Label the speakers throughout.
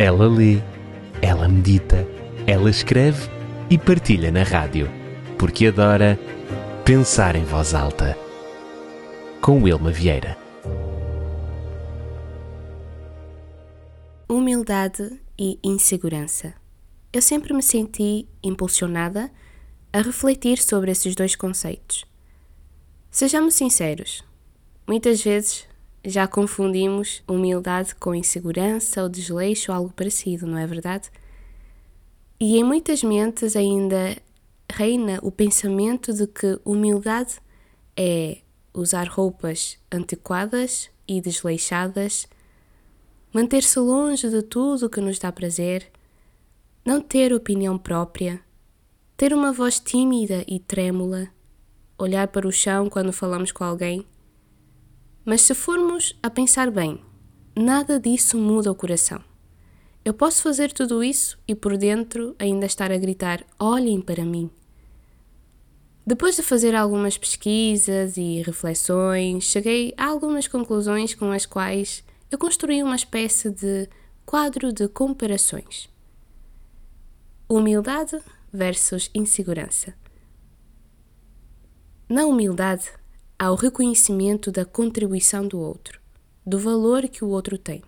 Speaker 1: Ela lê, ela medita, ela escreve e partilha na rádio, porque adora pensar em voz alta. Com Wilma Vieira.
Speaker 2: Humildade e insegurança. Eu sempre me senti impulsionada a refletir sobre esses dois conceitos. Sejamos sinceros, muitas vezes já confundimos humildade com insegurança ou desleixo ou algo parecido, não é verdade? E em muitas mentes ainda reina o pensamento de que humildade é usar roupas antiquadas e desleixadas, manter-se longe de tudo que nos dá prazer, não ter opinião própria, ter uma voz tímida e trêmula, olhar para o chão quando falamos com alguém mas se formos a pensar bem, nada disso muda o coração. Eu posso fazer tudo isso e por dentro ainda estar a gritar: olhem para mim. Depois de fazer algumas pesquisas e reflexões, cheguei a algumas conclusões com as quais eu construí uma espécie de quadro de comparações. Humildade versus insegurança. Na humildade, ao reconhecimento da contribuição do outro, do valor que o outro tem.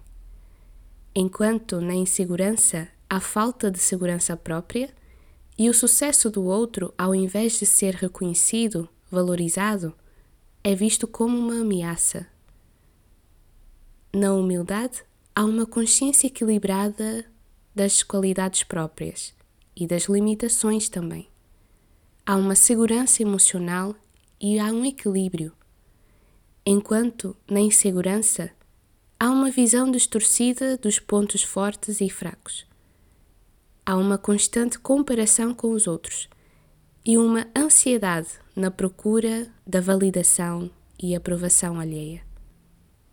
Speaker 2: Enquanto na insegurança há falta de segurança própria e o sucesso do outro, ao invés de ser reconhecido, valorizado, é visto como uma ameaça. Na humildade, há uma consciência equilibrada das qualidades próprias e das limitações também. Há uma segurança emocional e há um equilíbrio. Enquanto, na insegurança, há uma visão distorcida dos pontos fortes e fracos. Há uma constante comparação com os outros e uma ansiedade na procura da validação e aprovação alheia.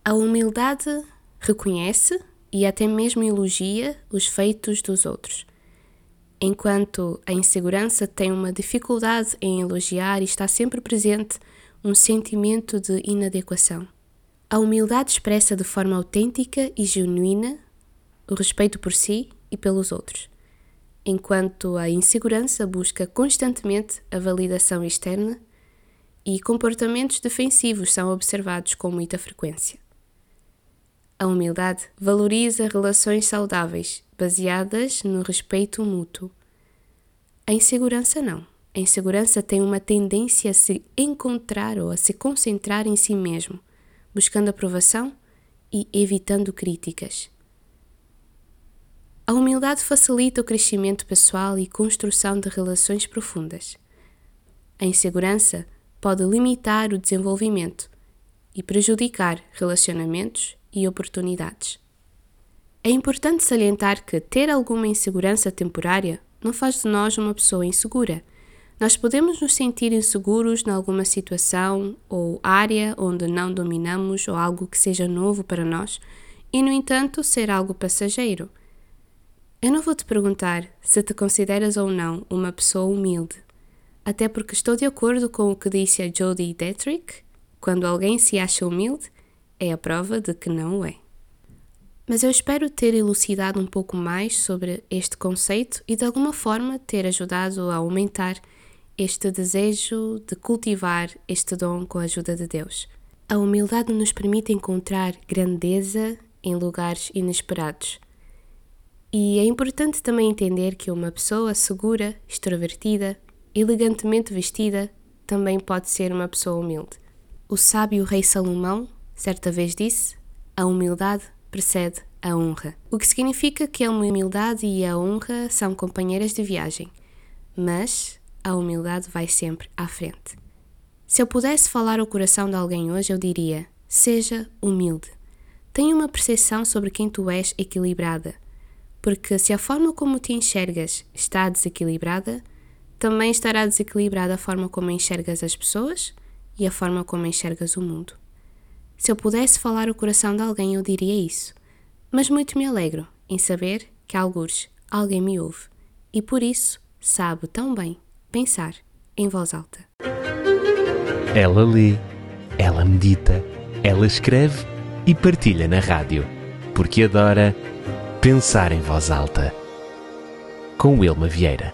Speaker 2: A humildade reconhece e até mesmo elogia os feitos dos outros enquanto a insegurança tem uma dificuldade em elogiar e está sempre presente um sentimento de inadequação. A humildade expressa de forma autêntica e genuína o respeito por si e pelos outros, enquanto a insegurança busca constantemente a validação externa e comportamentos defensivos são observados com muita frequência. A humildade valoriza relações saudáveis, baseadas no respeito mútuo. A insegurança não. A insegurança tem uma tendência a se encontrar ou a se concentrar em si mesmo, buscando aprovação e evitando críticas. A humildade facilita o crescimento pessoal e construção de relações profundas. A insegurança pode limitar o desenvolvimento e prejudicar relacionamentos e oportunidades. É importante salientar que ter alguma insegurança temporária não faz de nós uma pessoa insegura. Nós podemos nos sentir inseguros em alguma situação ou área onde não dominamos ou algo que seja novo para nós e, no entanto, ser algo passageiro. Eu não vou te perguntar se te consideras ou não uma pessoa humilde, até porque estou de acordo com o que disse a Jodie Detrick: quando alguém se acha humilde, é a prova de que não o é. Mas eu espero ter elucidado um pouco mais sobre este conceito e de alguma forma ter ajudado a aumentar este desejo de cultivar este dom com a ajuda de Deus. A humildade nos permite encontrar grandeza em lugares inesperados. E é importante também entender que uma pessoa segura, extrovertida, elegantemente vestida, também pode ser uma pessoa humilde. O sábio rei Salomão certa vez disse: A humildade precede a honra, o que significa que a humildade e a honra são companheiras de viagem, mas a humildade vai sempre à frente. Se eu pudesse falar ao coração de alguém hoje, eu diria: seja humilde. Tenha uma percepção sobre quem tu és equilibrada, porque se a forma como te enxergas está desequilibrada, também estará desequilibrada a forma como enxergas as pessoas e a forma como enxergas o mundo. Se eu pudesse falar o coração de alguém, eu diria isso. Mas muito me alegro em saber que, algures, alguém me ouve e por isso sabe tão bem pensar em voz alta.
Speaker 1: Ela lê, ela medita, ela escreve e partilha na rádio, porque adora Pensar em Voz Alta, com Wilma Vieira.